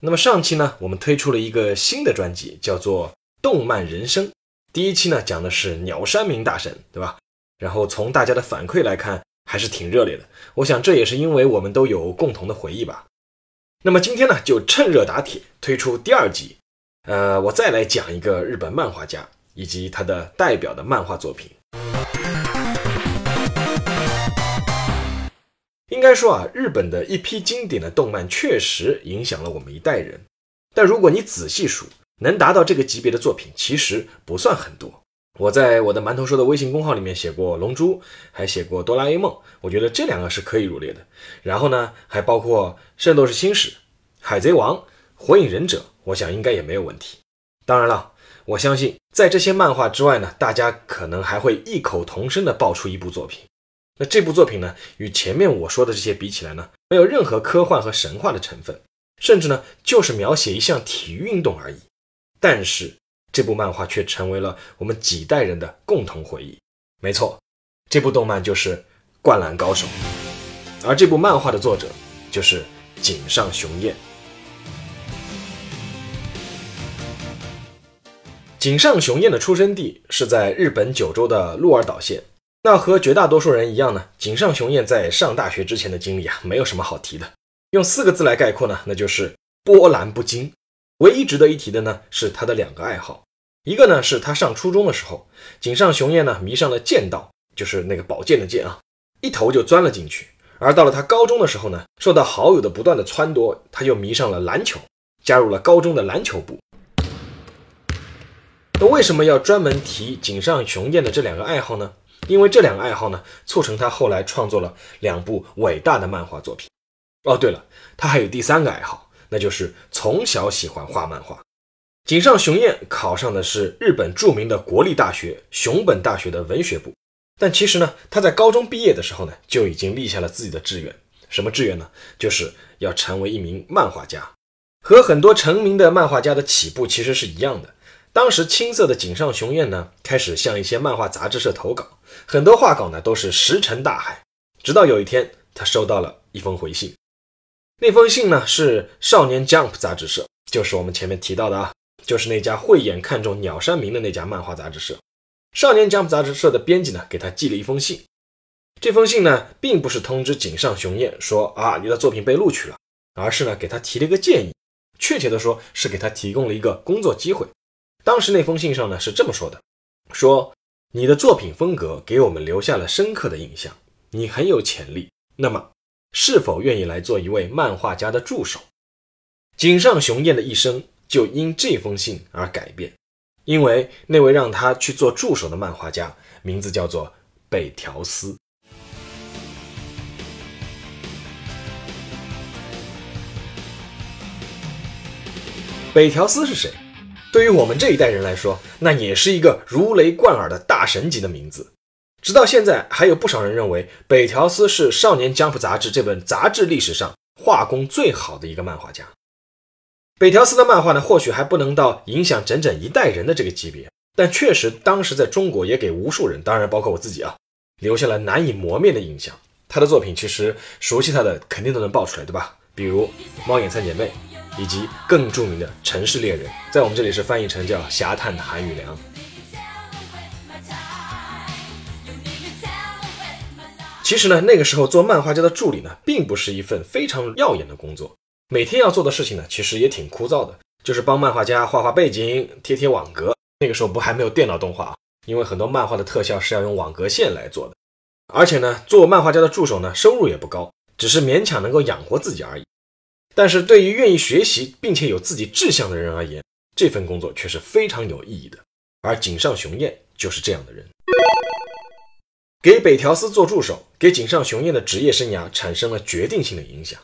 那么上期呢，我们推出了一个新的专辑，叫做《动漫人生》。第一期呢讲的是鸟山明大神，对吧？然后从大家的反馈来看，还是挺热烈的。我想这也是因为我们都有共同的回忆吧。那么今天呢，就趁热打铁推出第二集。呃，我再来讲一个日本漫画家以及他的代表的漫画作品。应该说啊，日本的一批经典的动漫确实影响了我们一代人。但如果你仔细数，能达到这个级别的作品其实不算很多。我在我的馒头说的微信公号里面写过《龙珠》，还写过《哆啦 A 梦》，我觉得这两个是可以入列的。然后呢，还包括《圣斗士星矢》《海贼王》《火影忍者》，我想应该也没有问题。当然了，我相信在这些漫画之外呢，大家可能还会异口同声的爆出一部作品。那这部作品呢，与前面我说的这些比起来呢，没有任何科幻和神话的成分，甚至呢，就是描写一项体育运动而已。但是这部漫画却成为了我们几代人的共同回忆。没错，这部动漫就是《灌篮高手》，而这部漫画的作者就是井上雄彦。井上雄彦的出生地是在日本九州的鹿儿岛县。那和绝大多数人一样呢，井上雄彦在上大学之前的经历啊，没有什么好提的。用四个字来概括呢，那就是波澜不惊。唯一值得一提的呢，是他的两个爱好。一个呢，是他上初中的时候，井上雄彦呢迷上了剑道，就是那个宝剑的剑啊，一头就钻了进去。而到了他高中的时候呢，受到好友的不断的撺掇，他就迷上了篮球，加入了高中的篮球部。那为什么要专门提井上雄彦的这两个爱好呢？因为这两个爱好呢，促成他后来创作了两部伟大的漫画作品。哦，对了，他还有第三个爱好，那就是从小喜欢画漫画。井上雄彦考上的是日本著名的国立大学熊本大学的文学部，但其实呢，他在高中毕业的时候呢，就已经立下了自己的志愿。什么志愿呢？就是要成为一名漫画家。和很多成名的漫画家的起步其实是一样的。当时青涩的井上雄彦呢，开始向一些漫画杂志社投稿，很多画稿呢都是石沉大海。直到有一天，他收到了一封回信，那封信呢是少年 Jump 杂志社，就是我们前面提到的啊，就是那家慧眼看中鸟山明的那家漫画杂志社。少年 Jump 杂志社的编辑呢给他寄了一封信，这封信呢并不是通知井上雄彦说啊你的作品被录取了，而是呢给他提了一个建议，确切的说是给他提供了一个工作机会。当时那封信上呢是这么说的：说你的作品风格给我们留下了深刻的印象，你很有潜力。那么，是否愿意来做一位漫画家的助手？井上雄彦的一生就因这封信而改变，因为那位让他去做助手的漫画家名字叫做北条司。北条司是谁？对于我们这一代人来说，那也是一个如雷贯耳的大神级的名字。直到现在，还有不少人认为北条司是《少年 Jump》杂志这本杂志历史上画工最好的一个漫画家。北条司的漫画呢，或许还不能到影响整整一代人的这个级别，但确实当时在中国也给无数人，当然包括我自己啊，留下了难以磨灭的印象。他的作品其实熟悉他的肯定都能报出来，对吧？比如《猫眼三姐妹》。以及更著名的城市猎人，在我们这里是翻译成叫侠探韩宇良。其实呢，那个时候做漫画家的助理呢，并不是一份非常耀眼的工作。每天要做的事情呢，其实也挺枯燥的，就是帮漫画家画画背景、贴贴网格。那个时候不还没有电脑动画啊，因为很多漫画的特效是要用网格线来做的。而且呢，做漫画家的助手呢，收入也不高，只是勉强能够养活自己而已。但是对于愿意学习并且有自己志向的人而言，这份工作却是非常有意义的。而井上雄彦就是这样的人。给北条司做助手，给井上雄彦的职业生涯产生了决定性的影响。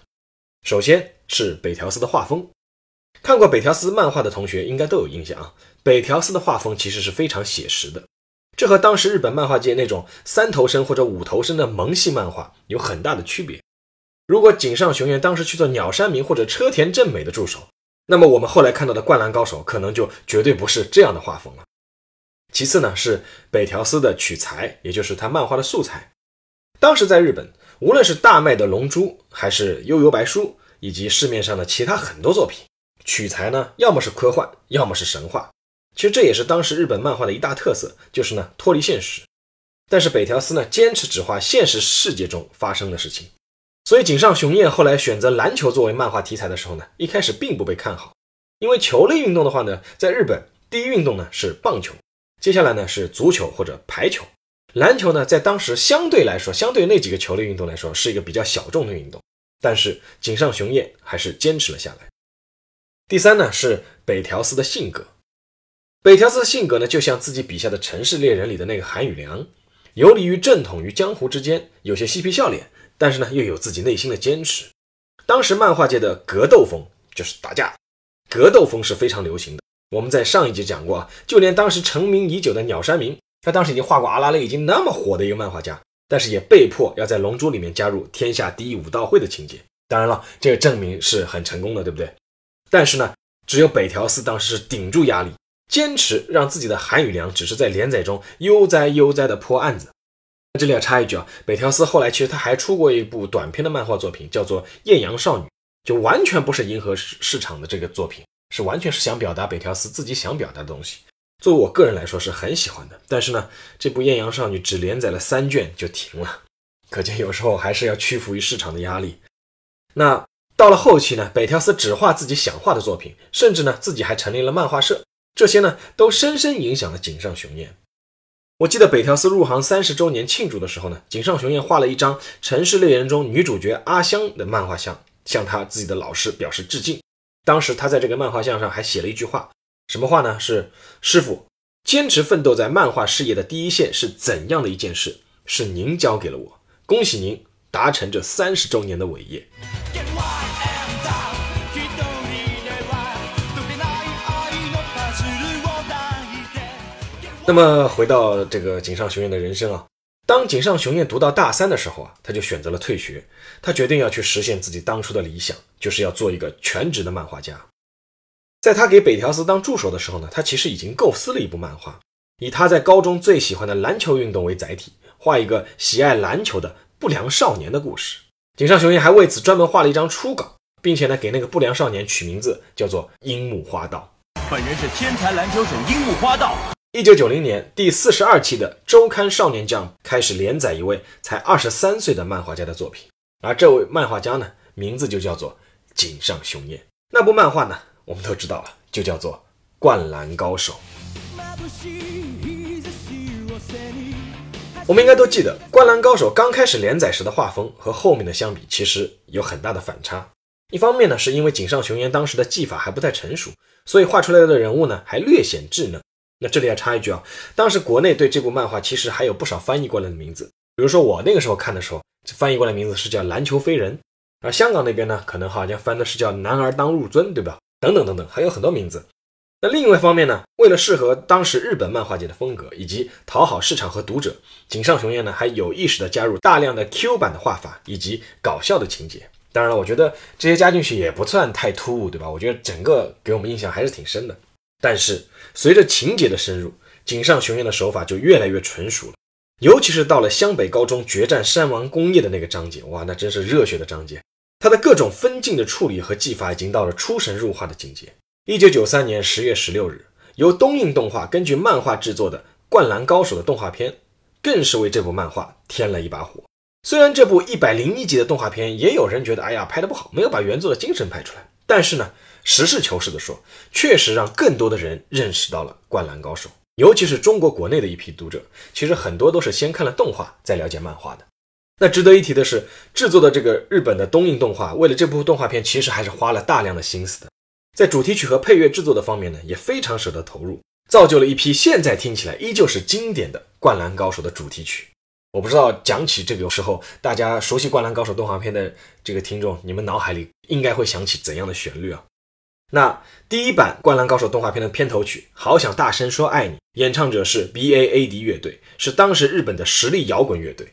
首先是北条司的画风，看过北条司漫画的同学应该都有印象啊，北条司的画风其实是非常写实的，这和当时日本漫画界那种三头身或者五头身的萌系漫画有很大的区别。如果井上雄彦当时去做鸟山明或者车田正美的助手，那么我们后来看到的《灌篮高手》可能就绝对不是这样的画风了。其次呢，是北条司的取材，也就是他漫画的素材。当时在日本，无论是大卖的《龙珠》，还是《悠悠白书》，以及市面上的其他很多作品，取材呢，要么是科幻，要么是神话。其实这也是当时日本漫画的一大特色，就是呢脱离现实。但是北条司呢，坚持只画现实世界中发生的事情。所以井上雄彦后来选择篮球作为漫画题材的时候呢，一开始并不被看好，因为球类运动的话呢，在日本第一运动呢是棒球，接下来呢是足球或者排球，篮球呢在当时相对来说，相对那几个球类运动来说是一个比较小众的运动，但是井上雄彦还是坚持了下来。第三呢是北条司的性格，北条司的性格呢就像自己笔下的城市猎人里的那个韩宇良，游离于正统与江湖之间，有些嬉皮笑脸。但是呢，又有自己内心的坚持。当时漫画界的格斗风就是打架，格斗风是非常流行的。我们在上一集讲过啊，就连当时成名已久的鸟山明，他当时已经画过阿拉蕾，已经那么火的一个漫画家，但是也被迫要在《龙珠》里面加入天下第一武道会的情节。当然了，这个证明是很成功的，对不对？但是呢，只有北条司当时是顶住压力，坚持让自己的韩宇良只是在连载中悠哉悠哉的破案子。这里要插一句啊，北条司后来其实他还出过一部短篇的漫画作品，叫做《艳阳少女》，就完全不是迎合市市场的这个作品，是完全是想表达北条司自己想表达的东西。作为我个人来说是很喜欢的，但是呢，这部《艳阳少女》只连载了三卷就停了，可见有时候还是要屈服于市场的压力。那到了后期呢，北条司只画自己想画的作品，甚至呢自己还成立了漫画社，这些呢都深深影响了井上雄彦。我记得北条司入行三十周年庆祝的时候呢，井上雄彦画了一张《城市猎人》中女主角阿香的漫画像，向他自己的老师表示致敬。当时他在这个漫画像上还写了一句话，什么话呢？是师傅坚持奋斗在漫画事业的第一线是怎样的一件事？是您教给了我，恭喜您达成这三十周年的伟业。get one 那么回到这个井上雄彦的人生啊，当井上雄彦读到大三的时候啊，他就选择了退学，他决定要去实现自己当初的理想，就是要做一个全职的漫画家。在他给北条司当助手的时候呢，他其实已经构思了一部漫画，以他在高中最喜欢的篮球运动为载体，画一个喜爱篮球的不良少年的故事。井上雄彦还为此专门画了一张初稿，并且呢，给那个不良少年取名字叫做樱木花道。本人是天才篮球手樱木花道。一九九零年第四十二期的周刊少年将开始连载一位才二十三岁的漫画家的作品，而这位漫画家呢，名字就叫做井上雄彦。那部漫画呢，我们都知道了，就叫做《灌篮高手》。我们应该都记得，《灌篮高手》刚开始连载时的画风和后面的相比，其实有很大的反差。一方面呢，是因为井上雄彦当时的技法还不太成熟，所以画出来的人物呢，还略显稚嫩。那这里要插一句啊，当时国内对这部漫画其实还有不少翻译过来的名字，比如说我那个时候看的时候，翻译过来名字是叫《篮球飞人》，而香港那边呢，可能好像翻的是叫《男儿当入樽》，对吧？等等等等，还有很多名字。那另外一方面呢，为了适合当时日本漫画界的风格，以及讨好市场和读者，井上雄彦呢还有意识的加入大量的 Q 版的画法以及搞笑的情节。当然了，我觉得这些加进去也不算太突兀，对吧？我觉得整个给我们印象还是挺深的。但是随着情节的深入，井上雄彦的手法就越来越纯熟了。尤其是到了湘北高中决战山王工业的那个章节，哇，那真是热血的章节。他的各种分镜的处理和技法已经到了出神入化的境界。一九九三年十月十六日，由东映动画根据漫画制作的《灌篮高手》的动画片，更是为这部漫画添了一把火。虽然这部一百零一集的动画片，也有人觉得，哎呀，拍的不好，没有把原作的精神拍出来。但是呢。实事求是地说，确实让更多的人认识到了《灌篮高手》，尤其是中国国内的一批读者，其实很多都是先看了动画再了解漫画的。那值得一提的是，制作的这个日本的东映动画，为了这部动画片，其实还是花了大量的心思的。在主题曲和配乐制作的方面呢，也非常舍得投入，造就了一批现在听起来依旧是经典的《灌篮高手》的主题曲。我不知道讲起这个时候，大家熟悉《灌篮高手》动画片的这个听众，你们脑海里应该会想起怎样的旋律啊？那第一版《灌篮高手》动画片的片头曲《好想大声说爱你》，演唱者是 B A A D 乐队，是当时日本的实力摇滚乐队。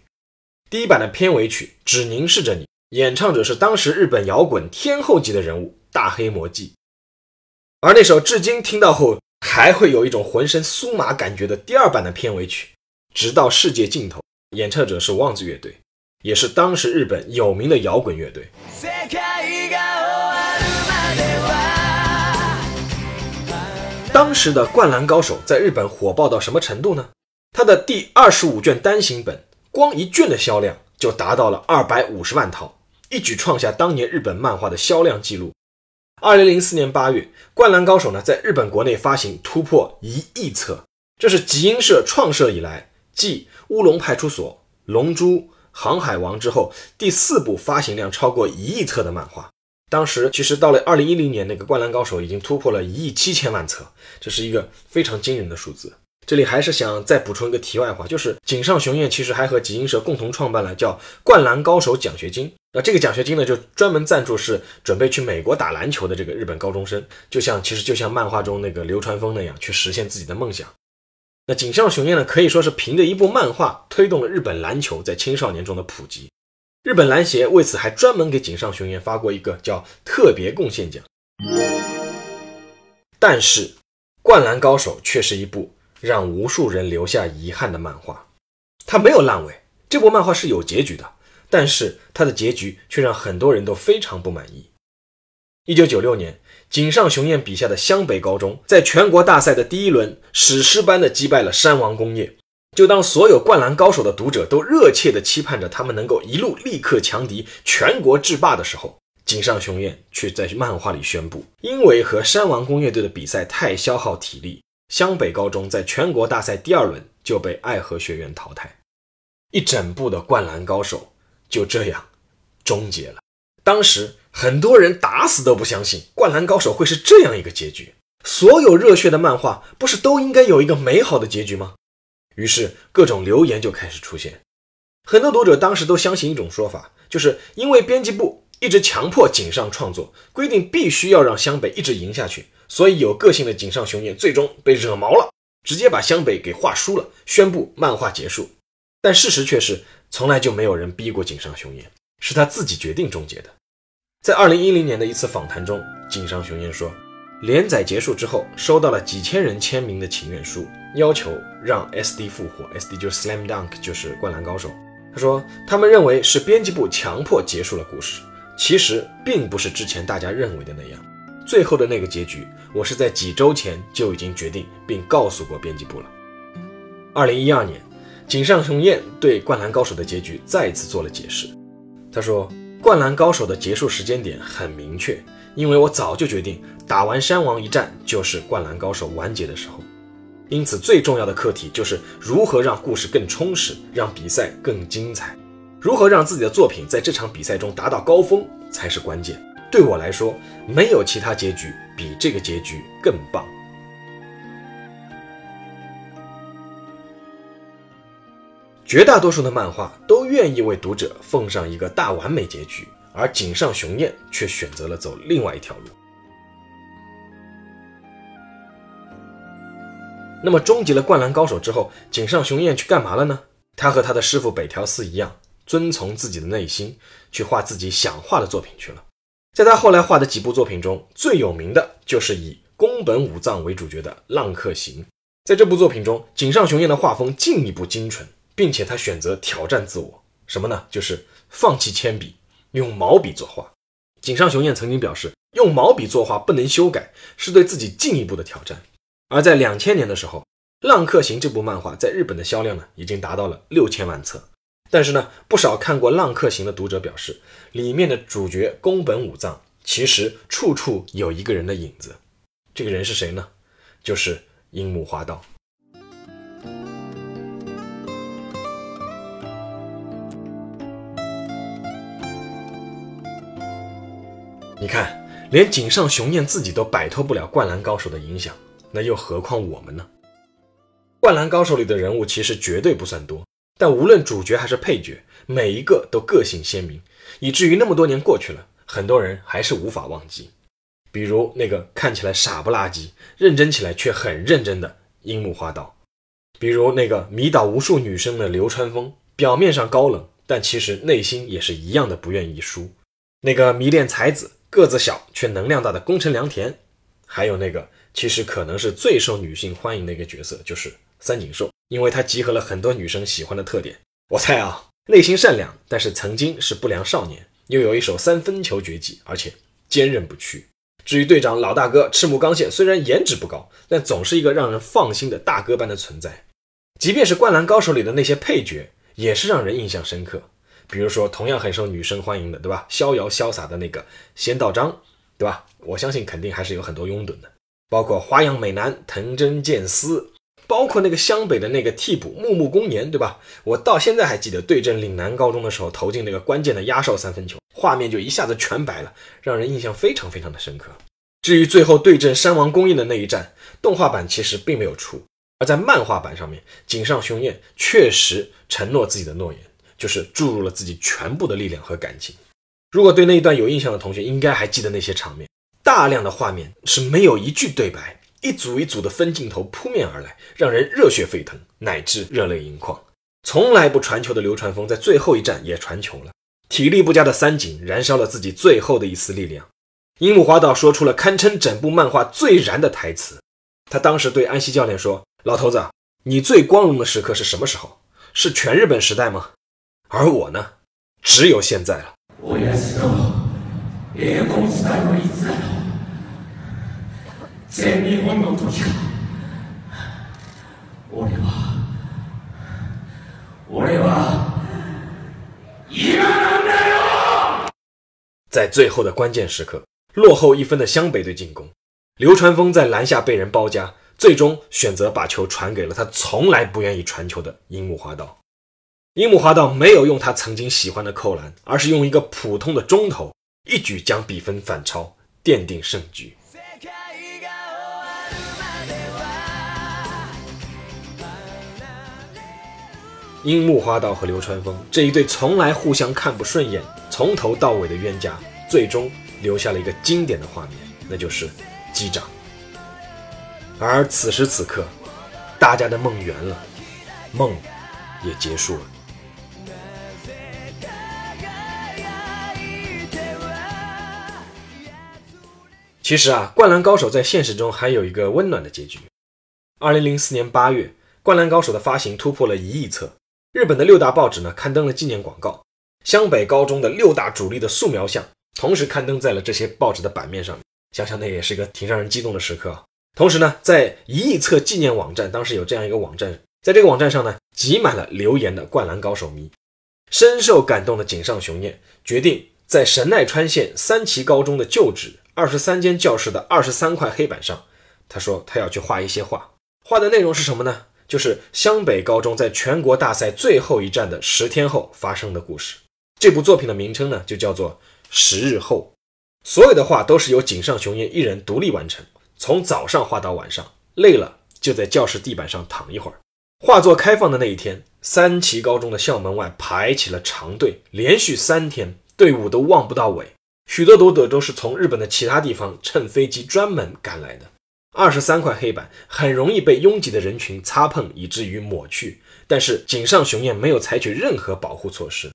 第一版的片尾曲《只凝视着你》，演唱者是当时日本摇滚天后级的人物大黑魔记。而那首至今听到后还会有一种浑身酥麻感觉的第二版的片尾曲《直到世界尽头》，演唱者是旺子乐队，也是当时日本有名的摇滚乐队。当时的《灌篮高手》在日本火爆到什么程度呢？它的第二十五卷单行本，光一卷的销量就达到了二百五十万套，一举创下当年日本漫画的销量记录。二零零四年八月，《灌篮高手》呢在日本国内发行突破一亿册，这是集英社创设以来继《乌龙派出所》《龙珠》《航海王》之后第四部发行量超过一亿册的漫画。当时其实到了二零一零年，那个《灌篮高手》已经突破了一亿七千万册，这是一个非常惊人的数字。这里还是想再补充一个题外话，就是井上雄彦其实还和集英社共同创办了叫《灌篮高手奖学金》。那这个奖学金呢，就专门赞助是准备去美国打篮球的这个日本高中生，就像其实就像漫画中那个流川枫那样，去实现自己的梦想。那井上雄彦呢，可以说是凭着一部漫画推动了日本篮球在青少年中的普及。日本篮协为此还专门给井上雄彦发过一个叫特别贡献奖。但是，《灌篮高手》却是一部让无数人留下遗憾的漫画。它没有烂尾，这部漫画是有结局的，但是它的结局却让很多人都非常不满意。一九九六年，井上雄彦笔下的湘北高中在全国大赛的第一轮史诗般的击败了山王工业。就当所有灌篮高手的读者都热切地期盼着他们能够一路力克强敌，全国制霸的时候，井上雄彦却在漫画里宣布，因为和山王工业队的比赛太消耗体力，湘北高中在全国大赛第二轮就被爱河学院淘汰，一整部的灌篮高手就这样终结了。当时很多人打死都不相信灌篮高手会是这样一个结局，所有热血的漫画不是都应该有一个美好的结局吗？于是各种流言就开始出现，很多读者当时都相信一种说法，就是因为编辑部一直强迫井上创作，规定必须要让湘北一直赢下去，所以有个性的井上雄彦最终被惹毛了，直接把湘北给画输了，宣布漫画结束。但事实却是，从来就没有人逼过井上雄彦，是他自己决定终结的。在二零一零年的一次访谈中，井上雄彦说。连载结束之后，收到了几千人签名的请愿书，要求让 SD 复活。SD 就是 Slam Dunk，就是灌篮高手。他说，他们认为是编辑部强迫结束了故事，其实并不是之前大家认为的那样。最后的那个结局，我是在几周前就已经决定并告诉过编辑部了。二零一二年，井上雄彦对灌篮高手的结局再次做了解释。他说，灌篮高手的结束时间点很明确。因为我早就决定，打完山王一战就是灌篮高手完结的时候，因此最重要的课题就是如何让故事更充实，让比赛更精彩，如何让自己的作品在这场比赛中达到高峰才是关键。对我来说，没有其他结局比这个结局更棒。绝大多数的漫画都愿意为读者奉上一个大完美结局。而井上雄彦却选择了走另外一条路。那么，终结了《灌篮高手》之后，井上雄彦去干嘛了呢？他和他的师傅北条司一样，遵从自己的内心，去画自己想画的作品去了。在他后来画的几部作品中，最有名的就是以宫本武藏为主角的《浪客行》。在这部作品中，井上雄彦的画风进一步精纯，并且他选择挑战自我，什么呢？就是放弃铅笔。用毛笔作画，井上雄彦曾经表示，用毛笔作画不能修改，是对自己进一步的挑战。而在两千年的时候，《浪客行》这部漫画在日本的销量呢，已经达到了六千万册。但是呢，不少看过《浪客行》的读者表示，里面的主角宫本武藏其实处处有一个人的影子。这个人是谁呢？就是樱木花道。你看，连井上雄彦自己都摆脱不了《灌篮高手》的影响，那又何况我们呢？《灌篮高手》里的人物其实绝对不算多，但无论主角还是配角，每一个都个性鲜明，以至于那么多年过去了，很多人还是无法忘记。比如那个看起来傻不拉几、认真起来却很认真的樱木花道，比如那个迷倒无数女生的流川枫，表面上高冷，但其实内心也是一样的不愿意输。那个迷恋才子、个子小却能量大的宫城良田，还有那个其实可能是最受女性欢迎的一个角色，就是三井寿，因为他集合了很多女生喜欢的特点。我猜啊，内心善良，但是曾经是不良少年，又有一手三分球绝技，而且坚韧不屈。至于队长老大哥赤木刚宪，虽然颜值不高，但总是一个让人放心的大哥般的存在。即便是《灌篮高手》里的那些配角，也是让人印象深刻。比如说，同样很受女生欢迎的，对吧？逍遥潇洒的那个仙道章，对吧？我相信肯定还是有很多拥趸的，包括花样美男藤真健司，包括那个湘北的那个替补木木公年，对吧？我到现在还记得对阵岭南高中的时候投进那个关键的压哨三分球。画面就一下子全白了，让人印象非常非常的深刻。至于最后对阵山王工业的那一战，动画版其实并没有出，而在漫画版上面，井上雄彦确实承诺自己的诺言，就是注入了自己全部的力量和感情。如果对那一段有印象的同学，应该还记得那些场面，大量的画面是没有一句对白，一组一组的分镜头扑面而来，让人热血沸腾，乃至热泪盈眶。从来不传球的流川枫在最后一战也传球了。体力不佳的三井燃烧了自己最后的一丝力量，樱木花道说出了堪称整部漫画最燃的台词。他当时对安西教练说：“老头子，你最光荣的时刻是什么时候？是全日本时代吗？而我呢，只有现在了。”在最后的关键时刻，落后一分的湘北队进攻，流川枫在篮下被人包夹，最终选择把球传给了他从来不愿意传球的樱木花道。樱木花道没有用他曾经喜欢的扣篮，而是用一个普通的中投，一举将比分反超，奠定胜局。樱木花道和流川枫这一对从来互相看不顺眼、从头到尾的冤家，最终留下了一个经典的画面，那就是击掌。而此时此刻，大家的梦圆了，梦也结束了。其实啊，《灌篮高手》在现实中还有一个温暖的结局。二零零四年八月，《灌篮高手》的发行突破了一亿册。日本的六大报纸呢刊登了纪念广告，湘北高中的六大主力的素描像同时刊登在了这些报纸的版面上，想想那也是一个挺让人激动的时刻啊。同时呢，在一亿册纪念网站，当时有这样一个网站，在这个网站上呢，挤满了留言的灌篮高手迷。深受感动的井上雄彦决定在神奈川县三崎高中的旧址二十三间教室的二十三块黑板上，他说他要去画一些画，画的内容是什么呢？就是湘北高中在全国大赛最后一战的十天后发生的故事。这部作品的名称呢，就叫做《十日后》。所有的画都是由井上雄彦一人独立完成，从早上画到晚上，累了就在教室地板上躺一会儿。画作开放的那一天，三崎高中的校门外排起了长队，连续三天队伍都望不到尾。许多读者都是从日本的其他地方乘飞机专门赶来的。二十三块黑板很容易被拥挤的人群擦碰，以至于抹去。但是井上雄彦没有采取任何保护措施。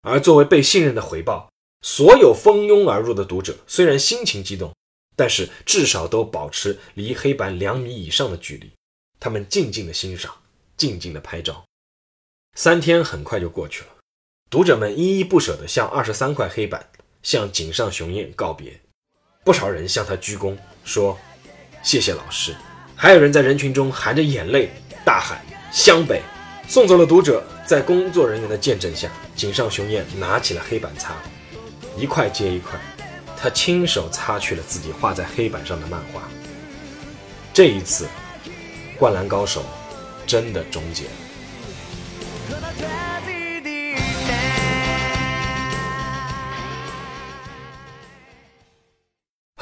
而作为被信任的回报，所有蜂拥而入的读者虽然心情激动，但是至少都保持离黑板两米以上的距离。他们静静的欣赏，静静的拍照。三天很快就过去了，读者们依依不舍地向二十三块黑板向井上雄彦告别。不少人向他鞠躬，说。谢谢老师，还有人在人群中含着眼泪大喊“湘北”，送走了读者。在工作人员的见证下，井上雄彦拿起了黑板擦，一块接一块，他亲手擦去了自己画在黑板上的漫画。这一次，灌篮高手真的终结了。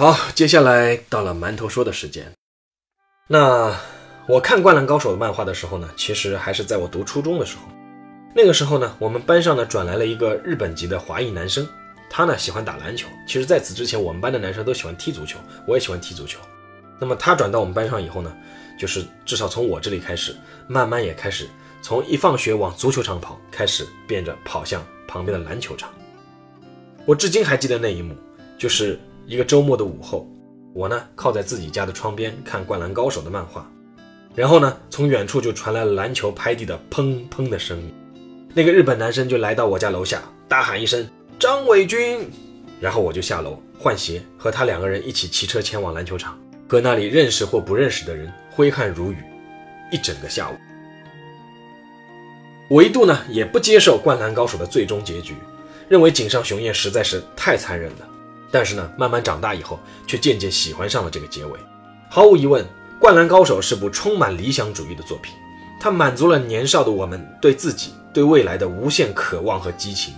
好，接下来到了馒头说的时间。那我看《灌篮高手》的漫画的时候呢，其实还是在我读初中的时候。那个时候呢，我们班上呢转来了一个日本籍的华裔男生，他呢喜欢打篮球。其实，在此之前，我们班的男生都喜欢踢足球，我也喜欢踢足球。那么他转到我们班上以后呢，就是至少从我这里开始，慢慢也开始从一放学往足球场跑，开始变着跑向旁边的篮球场。我至今还记得那一幕，就是一个周末的午后，我呢靠在自己家的窗边看《灌篮高手》的漫画，然后呢从远处就传来了篮球拍地的砰砰的声音。那个日本男生就来到我家楼下，大喊一声“张伟军”，然后我就下楼换鞋，和他两个人一起骑车前往篮球场，和那里认识或不认识的人挥汗如雨，一整个下午。我一度呢也不接受《灌篮高手》的最终结局，认为井上雄彦实在是太残忍了。但是呢，慢慢长大以后，却渐渐喜欢上了这个结尾。毫无疑问，《灌篮高手》是部充满理想主义的作品，它满足了年少的我们对自己。对未来的无限渴望和激情，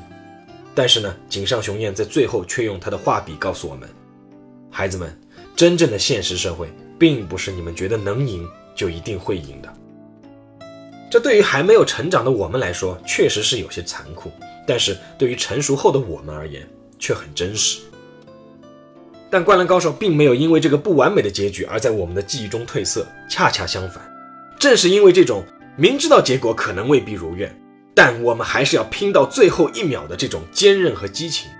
但是呢，井上雄彦在最后却用他的画笔告诉我们：孩子们，真正的现实社会并不是你们觉得能赢就一定会赢的。这对于还没有成长的我们来说，确实是有些残酷；但是对于成熟后的我们而言，却很真实。但《灌篮高手》并没有因为这个不完美的结局而在我们的记忆中褪色，恰恰相反，正是因为这种明知道结果可能未必如愿。但我们还是要拼到最后一秒的这种坚韧和激情，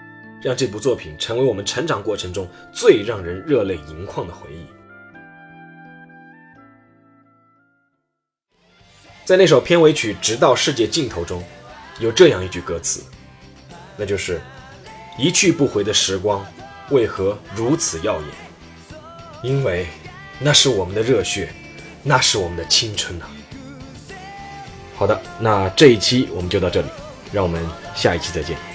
让这部作品成为我们成长过程中最让人热泪盈眶的回忆。在那首片尾曲《直到世界尽头》中，有这样一句歌词，那就是“一去不回的时光，为何如此耀眼？因为那是我们的热血，那是我们的青春啊！”好的，那这一期我们就到这里，让我们下一期再见。